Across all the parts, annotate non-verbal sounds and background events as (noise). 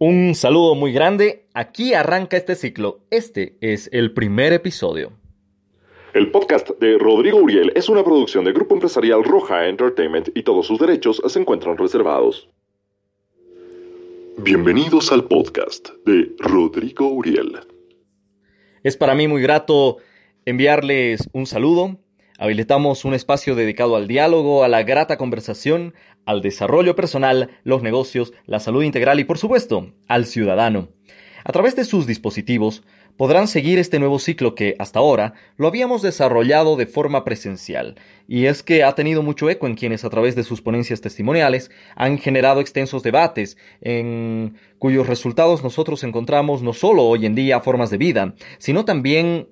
Un saludo muy grande. Aquí arranca este ciclo. Este es el primer episodio. El podcast de Rodrigo Uriel es una producción de Grupo Empresarial Roja Entertainment y todos sus derechos se encuentran reservados. Bienvenidos al podcast de Rodrigo Uriel. Es para mí muy grato enviarles un saludo. Habilitamos un espacio dedicado al diálogo, a la grata conversación, al desarrollo personal, los negocios, la salud integral y por supuesto al ciudadano. A través de sus dispositivos podrán seguir este nuevo ciclo que hasta ahora lo habíamos desarrollado de forma presencial, y es que ha tenido mucho eco en quienes a través de sus ponencias testimoniales han generado extensos debates, en cuyos resultados nosotros encontramos no solo hoy en día formas de vida, sino también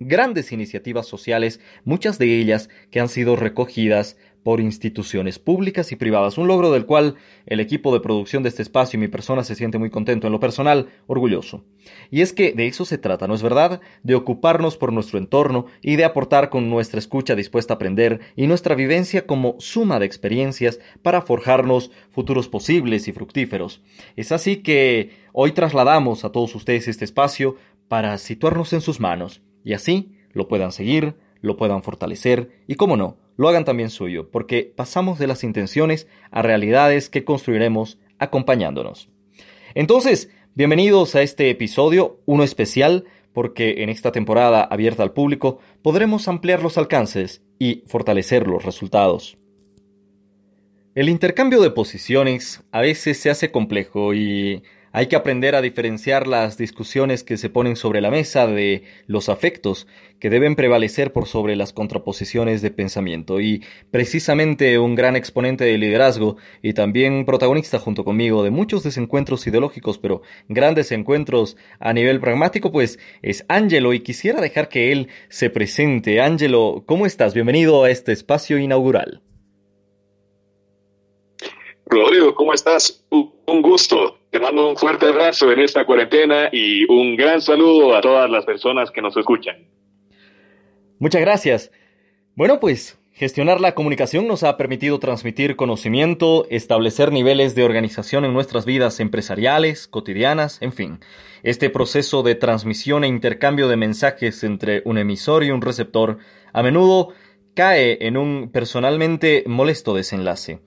grandes iniciativas sociales, muchas de ellas que han sido recogidas por instituciones públicas y privadas, un logro del cual el equipo de producción de este espacio y mi persona se siente muy contento, en lo personal, orgulloso. Y es que de eso se trata, ¿no es verdad? De ocuparnos por nuestro entorno y de aportar con nuestra escucha dispuesta a aprender y nuestra vivencia como suma de experiencias para forjarnos futuros posibles y fructíferos. Es así que hoy trasladamos a todos ustedes este espacio para situarnos en sus manos y así lo puedan seguir, lo puedan fortalecer y, cómo no, lo hagan también suyo, porque pasamos de las intenciones a realidades que construiremos acompañándonos. Entonces, bienvenidos a este episodio, uno especial, porque en esta temporada abierta al público podremos ampliar los alcances y fortalecer los resultados. El intercambio de posiciones a veces se hace complejo y hay que aprender a diferenciar las discusiones que se ponen sobre la mesa de los afectos que deben prevalecer por sobre las contraposiciones de pensamiento. Y precisamente un gran exponente de liderazgo y también protagonista junto conmigo de muchos desencuentros ideológicos, pero grandes encuentros a nivel pragmático, pues es Ángelo y quisiera dejar que él se presente. Ángelo, ¿cómo estás? Bienvenido a este espacio inaugural. Rodrigo, ¿cómo estás? Un gusto. Te mando un fuerte abrazo en esta cuarentena y un gran saludo a todas las personas que nos escuchan. Muchas gracias. Bueno, pues gestionar la comunicación nos ha permitido transmitir conocimiento, establecer niveles de organización en nuestras vidas empresariales, cotidianas, en fin. Este proceso de transmisión e intercambio de mensajes entre un emisor y un receptor a menudo cae en un personalmente molesto desenlace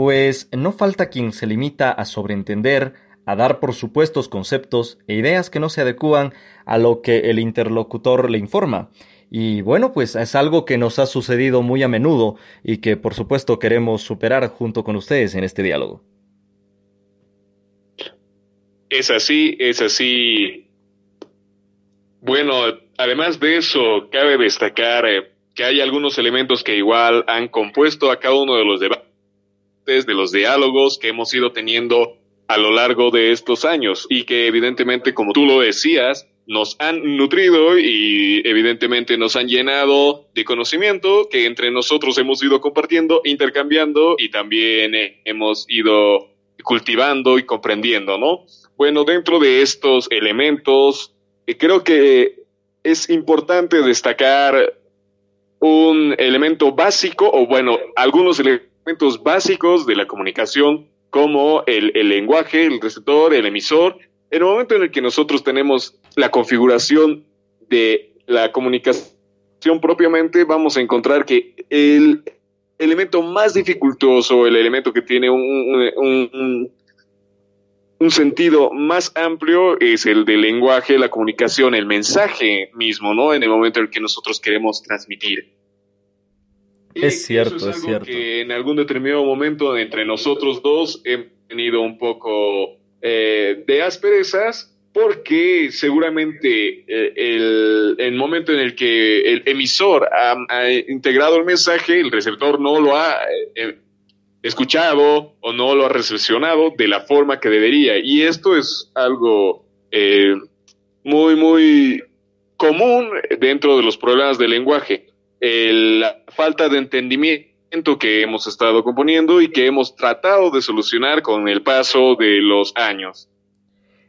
pues no falta quien se limita a sobreentender, a dar por supuestos conceptos e ideas que no se adecúan a lo que el interlocutor le informa. Y bueno, pues es algo que nos ha sucedido muy a menudo y que por supuesto queremos superar junto con ustedes en este diálogo. Es así, es así. Bueno, además de eso, cabe destacar eh, que hay algunos elementos que igual han compuesto a cada uno de los debates de los diálogos que hemos ido teniendo a lo largo de estos años y que evidentemente, como tú lo decías, nos han nutrido y evidentemente nos han llenado de conocimiento que entre nosotros hemos ido compartiendo, intercambiando y también eh, hemos ido cultivando y comprendiendo, ¿no? Bueno, dentro de estos elementos, eh, creo que es importante destacar un elemento básico, o bueno, algunos elementos básicos de la comunicación como el, el lenguaje, el receptor, el emisor. En el momento en el que nosotros tenemos la configuración de la comunicación propiamente, vamos a encontrar que el elemento más dificultoso, el elemento que tiene un, un, un, sentido más amplio es el del lenguaje, la comunicación, el mensaje mismo, ¿no? En el momento en el que nosotros queremos transmitir. Es cierto, es, cierto. Que en algún determinado momento entre nosotros dos hemos tenido un poco eh, de asperezas porque seguramente eh, el, el, momento en el que el emisor ha, integrado el mensaje, el receptor no lo ha eh, escuchado o no lo ha recepcionado de la forma que debería. Y esto es algo muy, muy común dentro de los problemas del lenguaje la falta de entendimiento que hemos estado componiendo y que hemos tratado de solucionar con el paso de los años.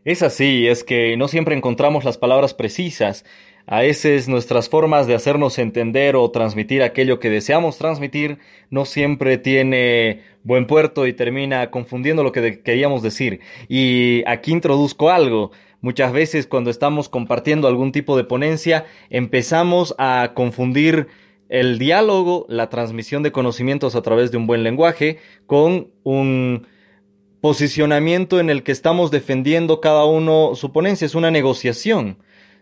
Es así, es que no siempre encontramos las palabras precisas. A veces nuestras formas de hacernos entender o transmitir aquello que deseamos transmitir no siempre tiene buen puerto y termina confundiendo lo que queríamos decir. Y aquí introduzco algo. Muchas veces cuando estamos compartiendo algún tipo de ponencia empezamos a confundir el diálogo, la transmisión de conocimientos a través de un buen lenguaje, con un posicionamiento en el que estamos defendiendo cada uno su ponencia. Es una negociación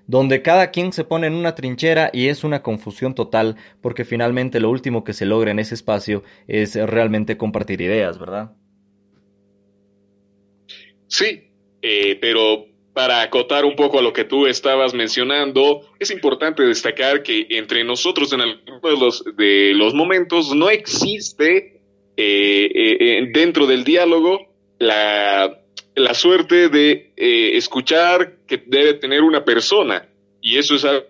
donde cada quien se pone en una trinchera y es una confusión total porque finalmente lo último que se logra en ese espacio es realmente compartir ideas, ¿verdad? Sí, eh, pero para acotar un poco a lo que tú estabas mencionando, es importante destacar que entre nosotros en algunos de los, de los momentos no existe eh, eh, dentro del diálogo la, la suerte de eh, escuchar que debe tener una persona. Y eso es algo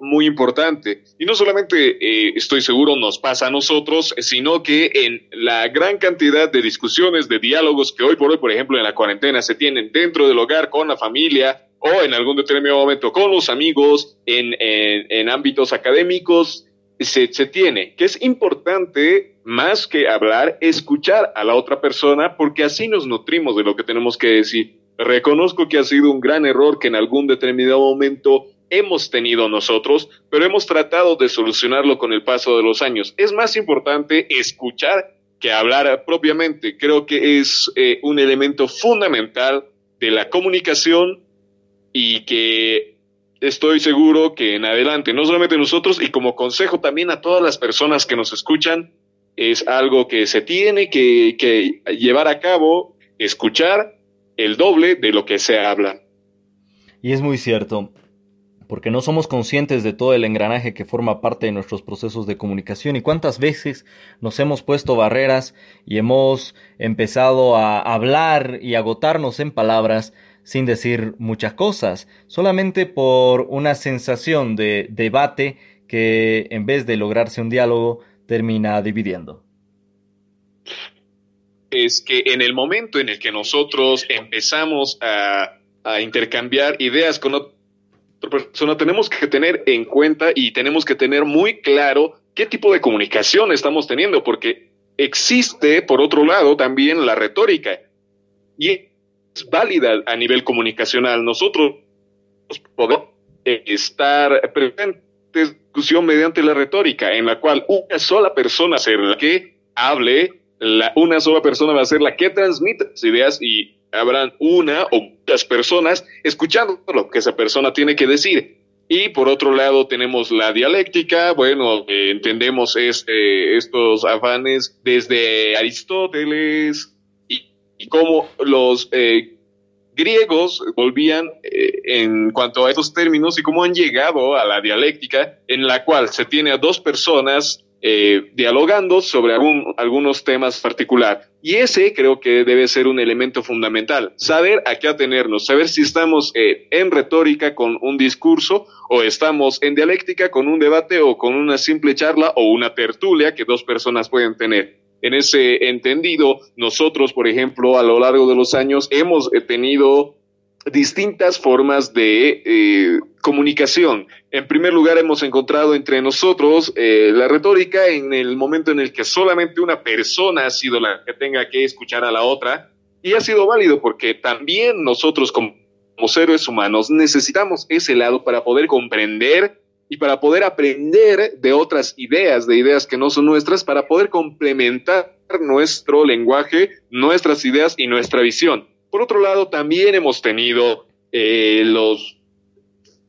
muy importante. Y no solamente, eh, estoy seguro, nos pasa a nosotros, sino que en la gran cantidad de discusiones, de diálogos que hoy por hoy, por ejemplo, en la cuarentena se tienen dentro del hogar, con la familia o en algún determinado momento con los amigos, en, en, ámbitos académicos, se, se tiene, que es importante más que hablar, escuchar a la otra persona, porque así nos nutrimos de lo que tenemos que decir. Reconozco que ha sido un gran error que en algún determinado momento hemos tenido nosotros, pero hemos tratado de solucionarlo con el paso de los años. Es más importante escuchar que hablar propiamente. Creo que es eh, un elemento fundamental de la comunicación y que estoy seguro que en adelante, no solamente nosotros, y como consejo también a todas las personas que nos escuchan, es algo que se tiene que, que llevar a cabo, escuchar el doble de lo que se habla. Y es muy cierto porque no somos conscientes de todo el engranaje que forma parte de nuestros procesos de comunicación y cuántas veces nos hemos puesto barreras y hemos empezado a hablar y agotarnos en palabras sin decir muchas cosas, solamente por una sensación de debate que en vez de lograrse un diálogo termina dividiendo. Es que en el momento en el que nosotros empezamos a, intercambiar ideas con otros, persona, tenemos que tener en cuenta y tenemos que tener muy claro qué tipo de comunicación estamos teniendo, porque existe, por otro lado, también la retórica y es válida a nivel comunicacional. Nosotros podemos estar presentes en discusión mediante la retórica, en la cual una sola persona será la que hable, una sola persona va a ser la que transmite las ideas y habrán una o muchas personas escuchando lo que esa persona tiene que decir. Y por otro lado tenemos la dialéctica, bueno, eh, entendemos es, eh, estos afanes desde Aristóteles y, cómo los eh, griegos volvían en cuanto a estos términos y cómo han llegado a la dialéctica en la cual se tiene a dos personas eh, dialogando sobre algunos temas particulares. Y ese creo que debe ser un elemento fundamental, saber a qué atenernos, saber si estamos eh, en retórica con un discurso o estamos en dialéctica con un debate o con una simple charla o una tertulia que dos personas pueden tener. En ese entendido, nosotros, por ejemplo, a lo largo de los años hemos eh, tenido distintas formas de eh, comunicación. En primer lugar, hemos encontrado entre nosotros eh, la retórica en el momento en el que solamente una persona ha sido la que tenga que escuchar a la otra y ha sido válido porque también nosotros como, como seres humanos necesitamos ese lado para poder comprender y para poder aprender de otras ideas, de ideas que no son nuestras, para poder complementar nuestro lenguaje, nuestras ideas y nuestra visión. Por otro lado, también hemos tenido eh, los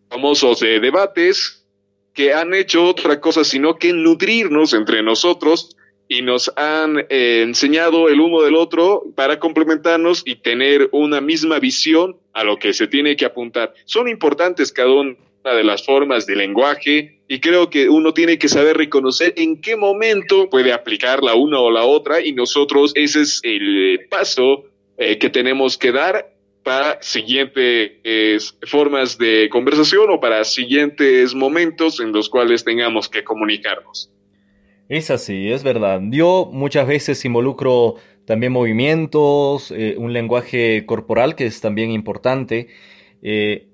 famosos eh, debates que han hecho otra cosa sino que nutrirnos entre nosotros y nos han eh, enseñado el uno del otro para complementarnos y tener una misma visión a lo que se tiene que apuntar. Son importantes cada una de las formas de lenguaje y creo que uno tiene que saber reconocer en qué momento puede aplicar la una o la otra y nosotros ese es el paso eh, que tenemos que dar para siguientes formas de conversación o para siguientes momentos en los cuales tengamos que comunicarnos. Es así, es verdad. Yo muchas veces involucro también movimientos, eh, un lenguaje corporal que es también importante. Eh,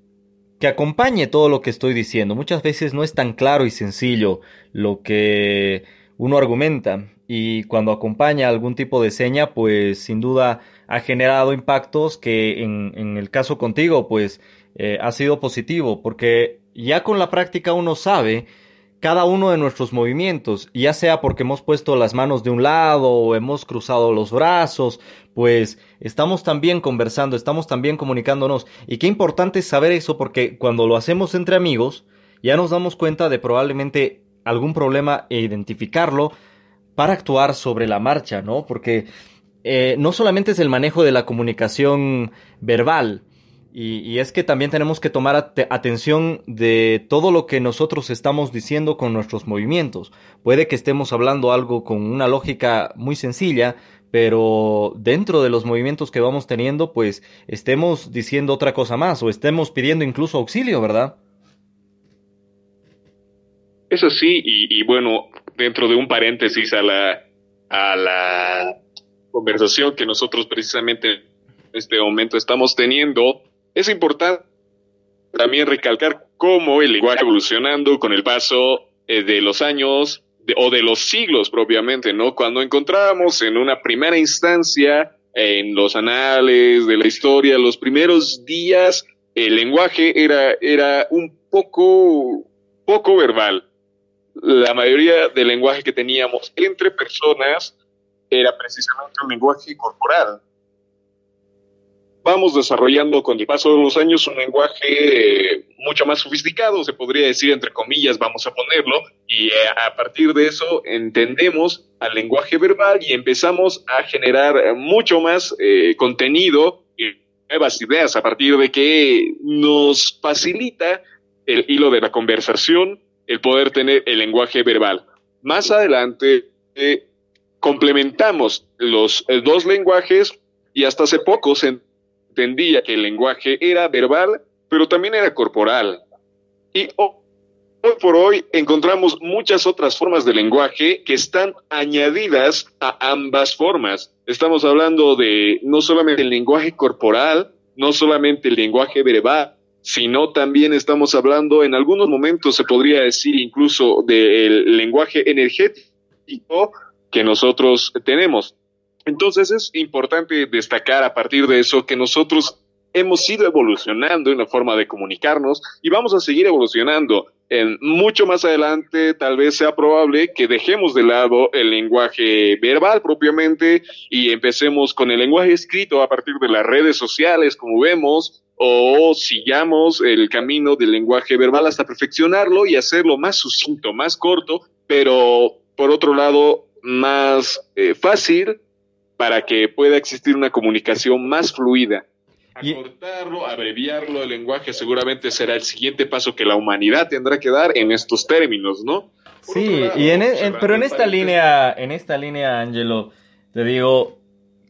que acompañe todo lo que estoy diciendo. Muchas veces no es tan claro y sencillo lo que uno argumenta y cuando acompaña algún tipo de seña, pues sin duda ha generado impactos que en, el caso contigo, pues eh, ha sido positivo, porque ya con la práctica uno sabe cada uno de nuestros movimientos, ya sea porque hemos puesto las manos de un lado o hemos cruzado los brazos, pues estamos también conversando, estamos también comunicándonos. Y qué importante es saber eso porque cuando lo hacemos entre amigos, ya nos damos cuenta de probablemente algún problema e identificarlo para actuar sobre la marcha, ¿no? Porque eh, no solamente es el manejo de la comunicación verbal, y, es que también tenemos que tomar atención de todo lo que nosotros estamos diciendo con nuestros movimientos. Puede que estemos hablando algo con una lógica muy sencilla, pero dentro de los movimientos que vamos teniendo, pues estemos diciendo otra cosa más o estemos pidiendo incluso auxilio, ¿verdad? Eso sí, y, y bueno, dentro de un paréntesis a la, a la conversación que nosotros precisamente en este momento estamos teniendo, es importante también recalcar cómo el lenguaje evolucionando con el paso eh, de los años o de los siglos propiamente, ¿no? Cuando encontramos en una primera instancia en los anales de la historia, los primeros días, el lenguaje era, era un poco, poco verbal. La mayoría del lenguaje que teníamos entre personas era precisamente un lenguaje corporal. Vamos desarrollando con el paso de los años un lenguaje eh, mucho más sofisticado, se podría decir entre comillas, vamos a ponerlo, y eh, a partir de eso entendemos al lenguaje verbal y empezamos a generar mucho más eh, contenido y nuevas ideas a partir de que nos facilita el hilo de la conversación, el poder tener el lenguaje verbal. Más adelante complementamos los dos lenguajes y hasta hace poco se entendía que el lenguaje era verbal, pero también era corporal. Y hoy por hoy encontramos muchas otras formas de lenguaje que están añadidas a ambas formas. Estamos hablando de no solamente el lenguaje corporal, no solamente el lenguaje verbal, sino también estamos hablando, en algunos momentos se podría decir incluso del lenguaje energético que nosotros tenemos. Entonces es importante destacar a partir de eso que nosotros hemos ido evolucionando en la forma de comunicarnos y vamos a seguir evolucionando. En mucho más adelante tal vez sea probable que dejemos de lado el lenguaje verbal propiamente y empecemos con el lenguaje escrito a partir de las redes sociales, como vemos, o sigamos el camino del lenguaje verbal hasta perfeccionarlo y hacerlo más sucinto, más corto, pero por otro lado más eh, fácil para que pueda existir una comunicación más fluida. Acortarlo, abreviarlo, el lenguaje seguramente será el siguiente paso que la humanidad tendrá que dar en estos términos, ¿no? sí, y e, pero en esta línea, en esta línea, Angelo, te digo,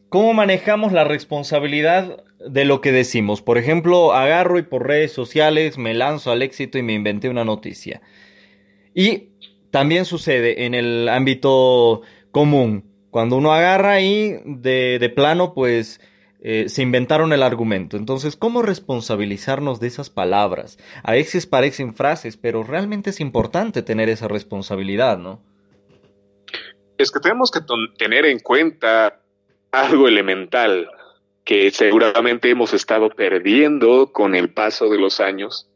¿cómo manejamos la responsabilidad de lo que decimos? Por ejemplo, agarro y por redes sociales me lanzo al éxito y me inventé una noticia. Y también sucede en el ámbito común cuando uno agarra ahí de, de plano, pues eh, se inventaron el argumento. Entonces, ¿cómo responsabilizarnos de esas palabras? A veces parecen frases, pero realmente es importante tener esa responsabilidad, ¿no? Es que tenemos que tener en cuenta algo elemental que seguramente hemos estado perdiendo con el paso de los años.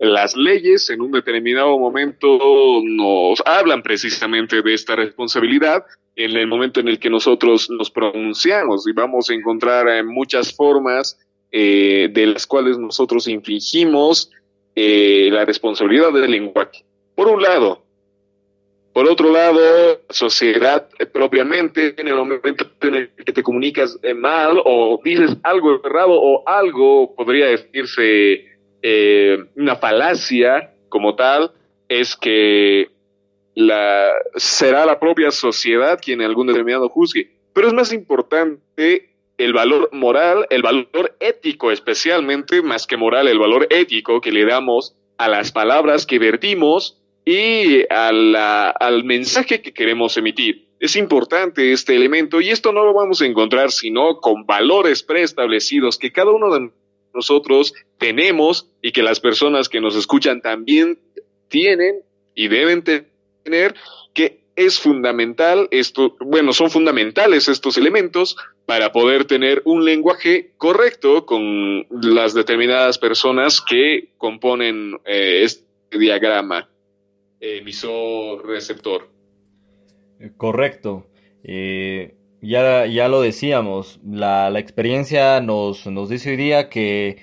Las leyes en un determinado momento nos hablan precisamente de esta responsabilidad, en el momento en el que nosotros nos pronunciamos y vamos a encontrar eh, muchas formas eh, de las cuales nosotros infringimos eh, la responsabilidad del lenguaje. Por un lado. Por otro lado, sociedad propiamente, en el momento en el que te comunicas mal o dices algo errado o algo, podría decirse una falacia como tal, es que la, será la propia sociedad quien en algún determinado juzgue. Pero es más importante el valor moral, el valor ético especialmente, más que moral, el valor ético que le damos a las palabras que vertimos y al mensaje que queremos emitir. Es importante este elemento y esto no lo vamos a encontrar sino con valores preestablecidos que cada uno de nosotros tenemos y que las personas que nos escuchan también tienen y deben tener, que es fundamental esto, bueno, son fundamentales estos elementos para poder tener un lenguaje correcto con las determinadas personas que componen eh, este diagrama emisor-receptor. Correcto. Eh, ya, ya lo decíamos, la, la experiencia nos, nos dice hoy día que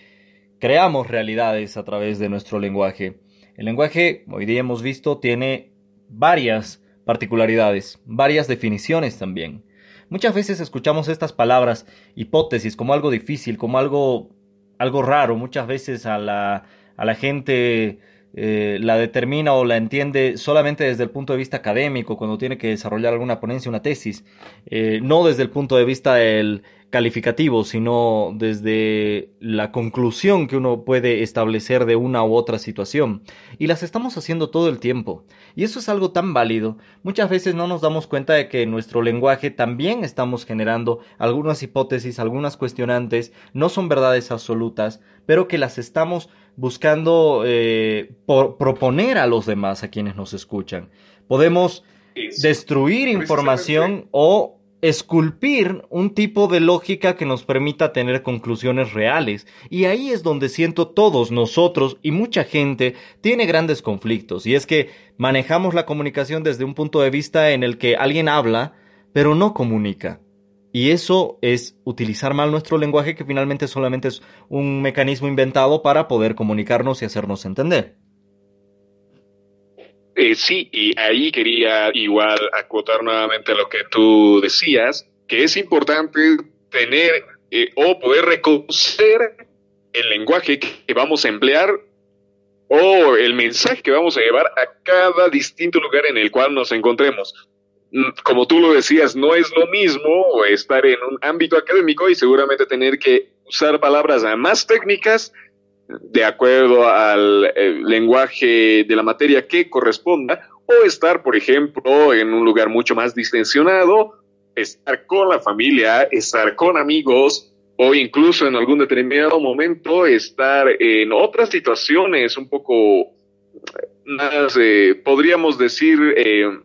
creamos realidades a través de nuestro lenguaje. El lenguaje, hoy día hemos visto, tiene varias particularidades, varias definiciones también. Muchas veces escuchamos estas palabras, hipótesis, como algo difícil, como algo, algo raro. Muchas veces a la, a la gente eh, la determina o la entiende solamente desde el punto de vista académico, cuando tiene que desarrollar alguna ponencia, una tesis, eh, no desde el punto de vista del calificativo, sino desde la conclusión que uno puede establecer de una u otra situación. Y las estamos haciendo todo el tiempo. Y eso es algo tan válido. Muchas veces no nos damos cuenta de que en nuestro lenguaje también estamos generando algunas hipótesis, algunas cuestionantes, no son verdades absolutas, pero que las estamos buscando eh, proponer a los demás, a quienes nos escuchan. Podemos destruir información o esculpir un tipo de lógica que nos permita tener conclusiones reales. Y ahí es donde siento todos nosotros y mucha gente tiene grandes conflictos. Y es que manejamos la comunicación desde un punto de vista en el que alguien habla, pero no comunica. Y eso es utilizar mal nuestro lenguaje que finalmente solamente es un mecanismo inventado para poder comunicarnos y hacernos entender. Eh, sí, y ahí quería igual acotar nuevamente lo que tú decías, que es importante tener eh, o poder reconocer el lenguaje que vamos a emplear o el mensaje que vamos a llevar a cada distinto lugar en el cual nos encontremos. Como tú lo decías, no es lo mismo estar en un ámbito académico y seguramente tener que usar palabras más técnicas de acuerdo al eh, lenguaje de la materia que corresponda, o estar, por ejemplo, en un lugar mucho más distensionado, estar con la familia, estar con amigos, o incluso en algún determinado momento estar en otras situaciones un poco más, eh, podríamos decir, eh,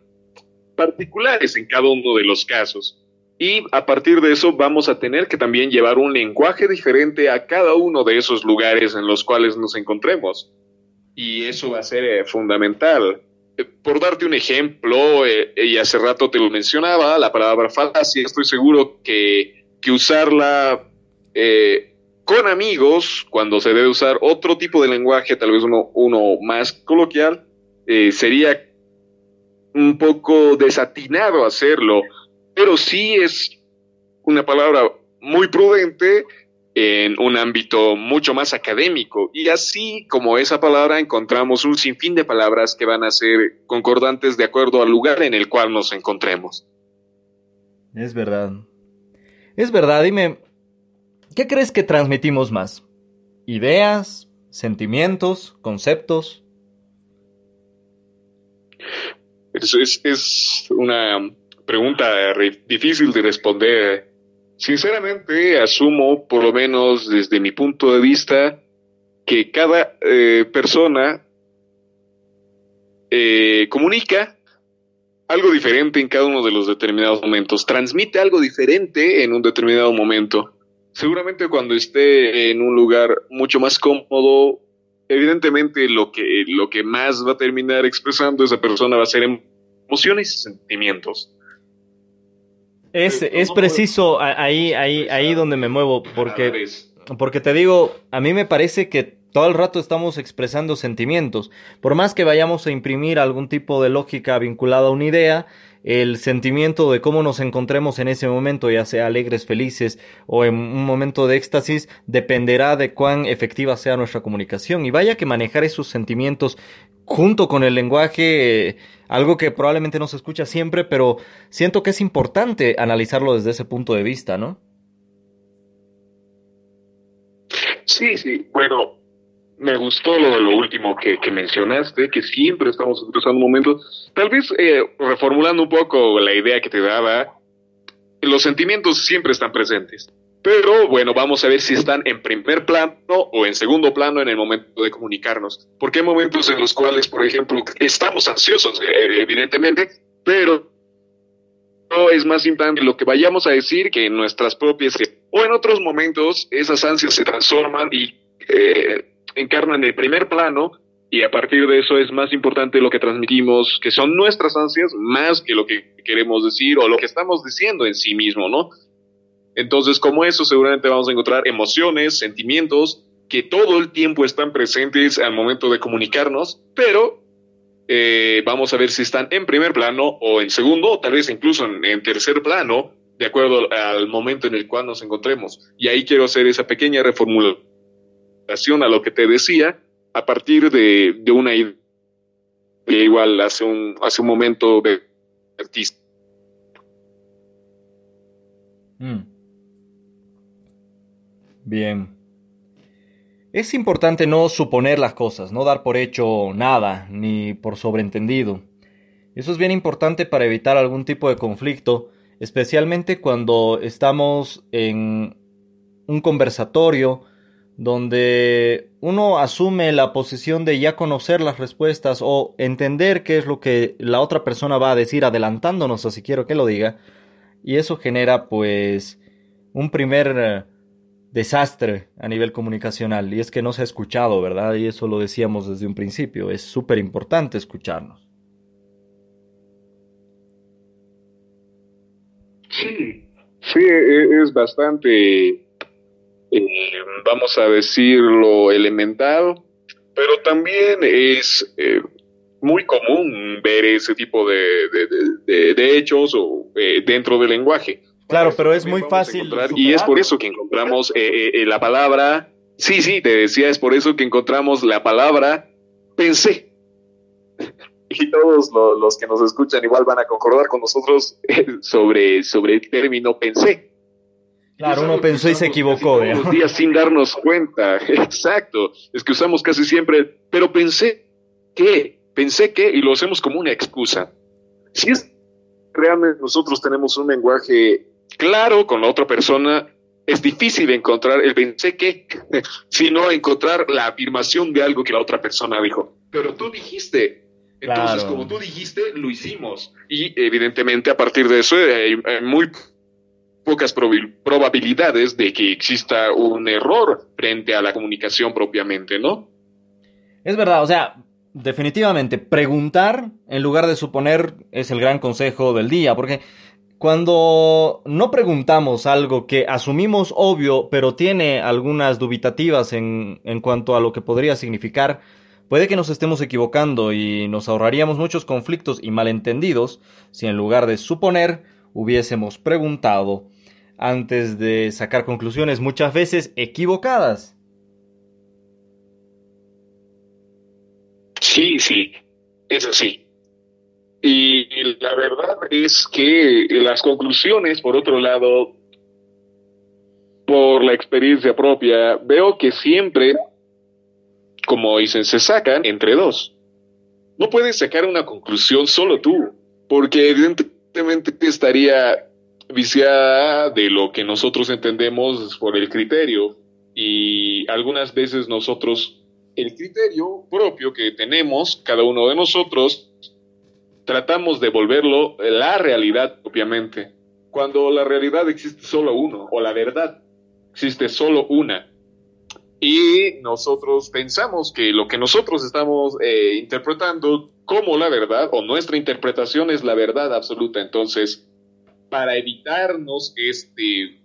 particulares en cada uno de los casos. Y a partir de eso vamos a tener que también llevar un lenguaje diferente a cada uno de esos lugares en los cuales nos encontremos. Y eso va a ser eh, fundamental. Eh, por darte un ejemplo, eh, y hace rato te lo mencionaba, la palabra falacia, estoy seguro que, que usarla con amigos, cuando se debe usar otro tipo de lenguaje, tal vez uno, uno más coloquial, sería un poco desatinado hacerlo pero sí es una palabra muy prudente en un ámbito mucho más académico. Y así como esa palabra encontramos un sinfín de palabras que van a ser concordantes de acuerdo al lugar en el cual nos encontremos. Es verdad. Es verdad, dime, ¿qué crees que transmitimos más? ¿Ideas? ¿Sentimientos? ¿Conceptos? Es, es una pregunta difícil de responder. Sinceramente, asumo, por lo menos desde mi punto de vista, que cada eh, persona eh, comunica algo diferente en cada uno de los determinados momentos, transmite algo diferente en un determinado momento. Seguramente cuando esté en un lugar mucho más cómodo, evidentemente lo que, lo que más va a terminar expresando esa persona va a ser emociones y sentimientos. Es, es preciso ahí, ahí, ahí donde me muevo, porque, porque te digo, a mí me parece que todo el rato estamos expresando sentimientos. Por más que vayamos a imprimir algún tipo de lógica vinculada a una idea, el sentimiento de cómo nos encontremos en ese momento, ya sea alegres, felices o en un momento de éxtasis, dependerá de cuán efectiva sea nuestra comunicación. Y vaya que manejar esos sentimientos junto con el lenguaje, algo que probablemente no se escucha siempre, pero siento que es importante analizarlo desde ese punto de vista, ¿no? Sí, sí, bueno, me gustó lo de lo último que, mencionaste, que siempre estamos expresando momentos, tal vez eh, reformulando un poco la idea que te daba, los sentimientos siempre están presentes Pero bueno, vamos a ver si están en primer plano o en segundo plano en el momento de comunicarnos. Porque hay momentos en los cuales, por ejemplo, estamos ansiosos, eh, evidentemente, pero no es más importante lo que vayamos a decir que en nuestras propias o en otros momentos esas ansias se transforman y eh, encarnan el primer plano y a partir de eso es más importante lo que transmitimos, que son nuestras ansias, más que lo que queremos decir o lo que estamos diciendo en sí mismo, ¿no? Entonces, como eso, seguramente vamos a encontrar emociones, sentimientos que todo el tiempo están presentes al momento de comunicarnos, pero eh, vamos a ver si están en primer plano o en segundo, o tal vez incluso en, tercer plano, de acuerdo al momento en el cual nos encontremos. Y ahí quiero hacer esa pequeña reformulación a lo que te decía, a partir de, una idea igual hace un, hace un momento de artista. Mm. Bien. Es importante no suponer las cosas, no dar por hecho nada, ni por sobreentendido. Eso es bien importante para evitar algún tipo de conflicto, especialmente cuando estamos en un conversatorio donde uno asume la posición de ya conocer las respuestas o entender qué es lo que la otra persona va a decir adelantándonos así quiero que lo diga y eso genera pues un primer desastre a nivel comunicacional y es que no se ha escuchado, ¿verdad? Y eso lo decíamos desde un principio, es súper importante escucharnos. Sí, sí, e, es bastante, eh, vamos a decirlo, elemental, pero también es eh, muy común ver ese tipo de, de, hechos o, eh, dentro del lenguaje. Claro, pero es muy fácil. Y es por eso que encontramos eh, la palabra, sí, sí, te decía, es por eso que encontramos la palabra pensé. y todos los que nos escuchan igual van a concordar con nosotros (laughs) sobre, sobre el término pensé. Claro, uno pensó y se equivocó. Todos los días sin darnos cuenta. (laughs) Exacto. Es que usamos casi siempre, pero pensé que, pensé que, y lo hacemos como una excusa. Si es realmente nosotros tenemos un lenguaje claro con la otra persona, es difícil encontrar el pensé que, (laughs) sino encontrar la afirmación de algo que la otra persona dijo. Pero tú dijiste. Entonces, como tú dijiste, lo hicimos. Y evidentemente, a partir de eso, hay, muy pocas probabilidades de que exista un error frente a la comunicación propiamente, ¿no? Es verdad, o sea, definitivamente, preguntar en lugar de suponer es el gran consejo del día, porque cuando no preguntamos algo que asumimos obvio, pero tiene algunas dubitativas en, en, cuanto a lo que podría significar, puede que nos estemos equivocando y nos ahorraríamos muchos conflictos y malentendidos si en lugar de suponer hubiésemos preguntado antes de sacar conclusiones muchas veces equivocadas. Sí, sí, eso sí. Y la verdad es que las conclusiones, por otro lado, por la experiencia propia, veo que siempre, como dicen, se sacan entre dos. No puedes sacar una conclusión solo tú, porque evidentemente estaría viciada de lo que nosotros entendemos por el criterio y algunas veces nosotros el criterio propio que tenemos cada uno de nosotros tratamos de volverlo la realidad propiamente, cuando la realidad existe solo uno, o la verdad existe solo una. Y nosotros pensamos que lo que nosotros estamos eh, interpretando como la verdad, o nuestra interpretación es la verdad absoluta. Entonces, para evitarnos este,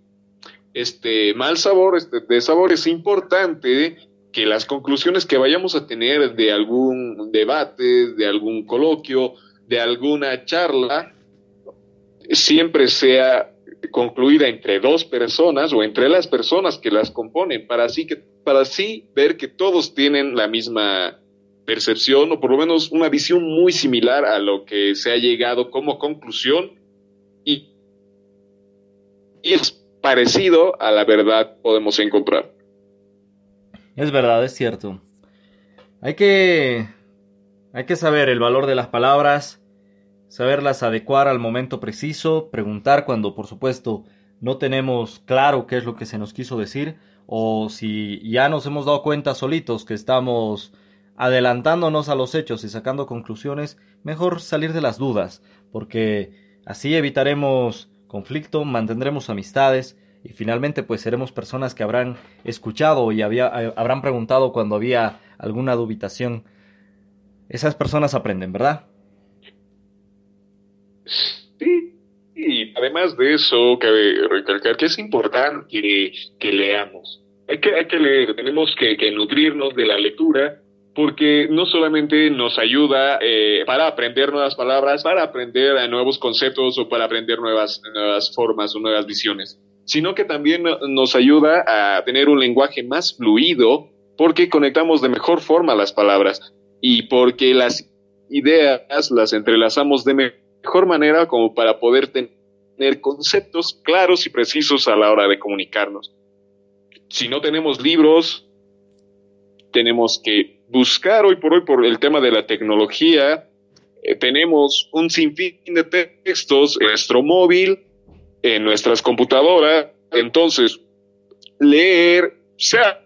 este mal sabor, este desabor, es importante que las conclusiones que vayamos a tener de algún debate, de algún coloquio, de alguna charla siempre sea concluida entre dos personas o entre las personas que las componen para así que para así ver que todos tienen la misma percepción o por lo menos una visión muy similar a lo que se ha llegado como conclusión y es parecido a la verdad podemos encontrar. Es verdad, es cierto. Hay que hay que saber el valor de las palabras, saberlas adecuar al momento preciso, preguntar cuando por supuesto no tenemos claro qué es lo que se nos quiso decir o si ya nos hemos dado cuenta solitos que estamos adelantándonos a los hechos y sacando conclusiones, mejor salir de las dudas, porque así evitaremos conflicto, mantendremos amistades y finalmente pues seremos personas que habrán escuchado y había, eh, habrán preguntado cuando había alguna dubitación. Esas personas aprenden, ¿verdad? Sí, y además de eso, cabe recalcar que es importante que, leamos. Hay que, hay que leer, tenemos que, nutrirnos de la lectura porque no solamente nos ayuda eh, para aprender nuevas palabras, para aprender nuevos conceptos o para aprender nuevas, nuevas formas o nuevas visiones, sino que también nos ayuda a tener un lenguaje más fluido porque conectamos de mejor forma las palabras y porque las ideas las entrelazamos de mejor manera como para poder tener conceptos claros y precisos a la hora de comunicarnos. Si no tenemos libros, tenemos que buscar hoy por hoy por el tema de la tecnología. Eh, tenemos un sinfín de textos en nuestro móvil, en nuestras computadoras. Entonces, leer, sea,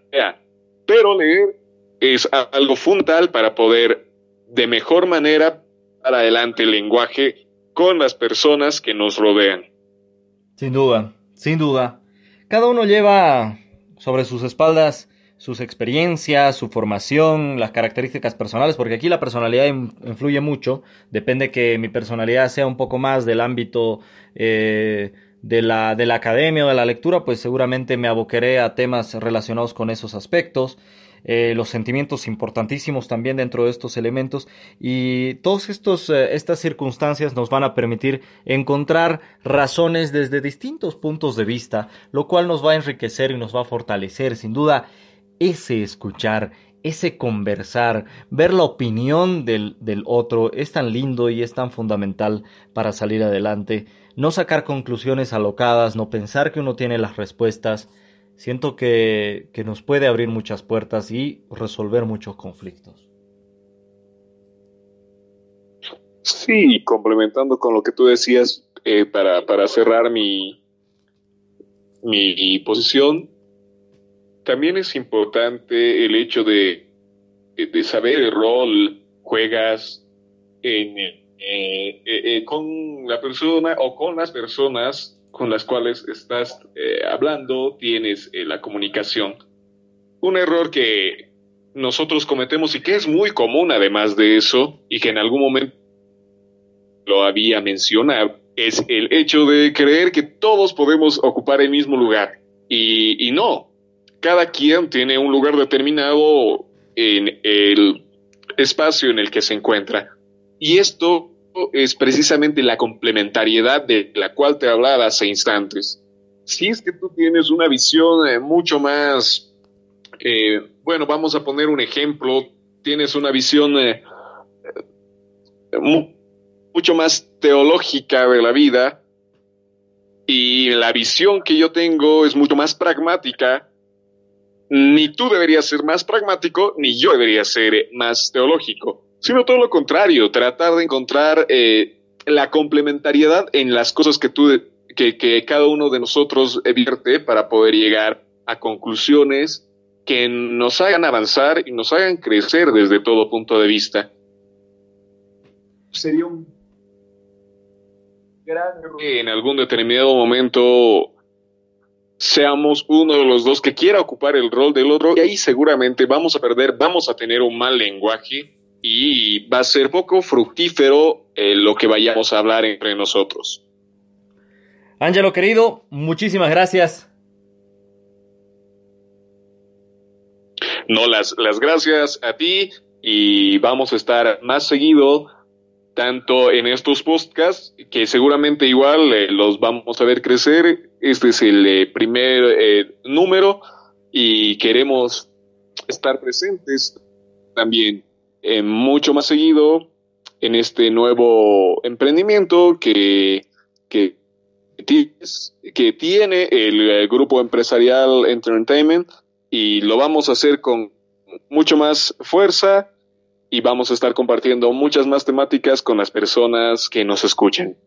pero leer es algo fundamental para poder de mejor manera para adelante el lenguaje con las personas que nos rodean. Sin duda, sin duda. Cada uno lleva sobre sus espaldas sus experiencias, su formación, las características personales, porque aquí la personalidad influye mucho. Depende que mi personalidad sea un poco más del ámbito eh, de, la, de la academia o de la lectura, pues seguramente me aboqueré a temas relacionados con esos aspectos. Eh, los sentimientos importantísimos también dentro de estos elementos y todas eh, estas circunstancias nos van a permitir encontrar razones desde distintos puntos de vista, lo cual nos va a enriquecer y nos va a fortalecer. Sin duda, ese escuchar, ese conversar, ver la opinión del, del, otro es tan lindo y es tan fundamental para salir adelante. No sacar conclusiones alocadas, no pensar que uno tiene las respuestas. Siento que, que nos puede abrir muchas puertas y resolver muchos conflictos. Sí, complementando con lo que tú decías, eh, para, para cerrar mi, mi posición, también es importante el hecho de, de saber el rol juegas en, eh, eh, eh, con la persona o con las personas con las cuales estás hablando, tienes la comunicación. Un error que nosotros cometemos y que es muy común además de eso y que en algún momento lo había mencionado, es el hecho de creer que todos podemos ocupar el mismo lugar. Y, y no, cada quien tiene un lugar determinado en el espacio en el que se encuentra. Y esto es precisamente la complementariedad de la cual te hablaba hace instantes. Si es que tú tienes una visión eh, mucho más, eh, bueno, vamos a poner un ejemplo, tienes una visión eh, mucho más teológica de la vida y la visión que yo tengo es mucho más pragmática, ni tú deberías ser más pragmático, ni yo debería ser más teológico, sino todo lo contrario, tratar de encontrar eh, la complementariedad en las cosas que tú, que, que cada uno de nosotros vierte para poder llegar a conclusiones que nos hagan avanzar y nos hagan crecer desde todo punto de vista. Sería un gran error en algún determinado momento seamos uno de los dos que quiera ocupar el rol del otro y ahí seguramente vamos a perder, vamos a tener un mal lenguaje y va a ser poco fructífero eh, lo que vayamos a hablar entre nosotros. Ángelo querido, muchísimas gracias. No, las, las gracias a ti y vamos a estar más seguido tanto en estos podcasts, que seguramente igual eh, los vamos a ver crecer. Este es el eh, primer eh, número y queremos estar presentes también mucho más seguido en este nuevo emprendimiento que, que, que tiene el grupo empresarial Entertainment y lo vamos a hacer con mucho más fuerza y vamos a estar compartiendo muchas más temáticas con las personas que nos escuchen.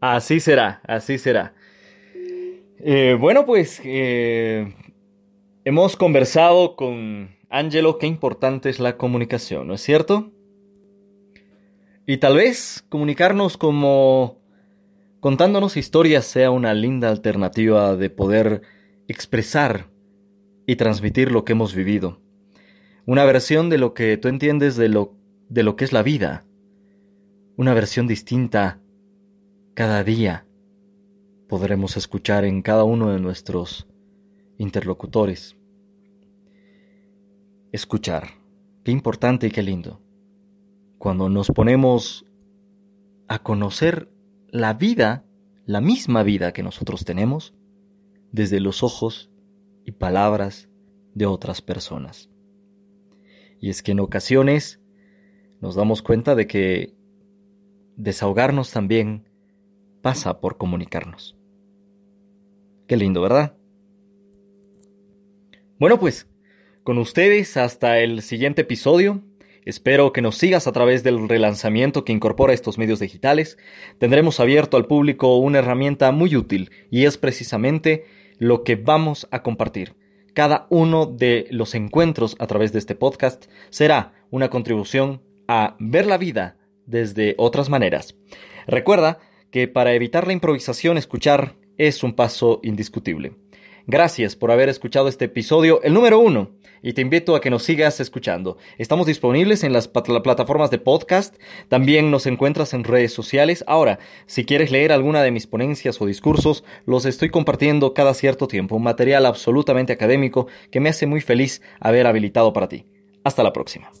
Así será, así será. Eh, bueno, pues eh, hemos conversado con Angelo qué importante es la comunicación, ¿no es cierto? Y tal vez comunicarnos como contándonos historias sea una linda alternativa de poder expresar y transmitir lo que hemos vivido. Una versión de lo que tú entiendes de lo, de lo que es la vida. Una versión distinta cada día podremos escuchar en cada uno de nuestros interlocutores. Escuchar. Qué importante y qué lindo. Cuando nos ponemos a conocer la vida, la misma vida que nosotros tenemos, desde los ojos y palabras de otras personas. Y es que en ocasiones nos damos cuenta de que desahogarnos también pasa por comunicarnos. Qué lindo, ¿verdad? Bueno, pues, con ustedes hasta el siguiente episodio. Espero que nos sigas a través del relanzamiento que incorpora estos medios digitales. Tendremos abierto al público una herramienta muy útil y es precisamente lo que vamos a compartir. Cada uno de los encuentros a través de este podcast será una contribución a ver la vida desde otras maneras. Recuerda que para evitar la improvisación escuchar es un paso indiscutible. Gracias por haber escuchado este episodio, el número uno, y te invito a que nos sigas escuchando. Estamos disponibles en las plataformas de podcast, también nos encuentras en redes sociales. Ahora, si quieres leer alguna de mis ponencias o discursos, los estoy compartiendo cada cierto tiempo, un material absolutamente académico que me hace muy feliz haber habilitado para ti. Hasta la próxima.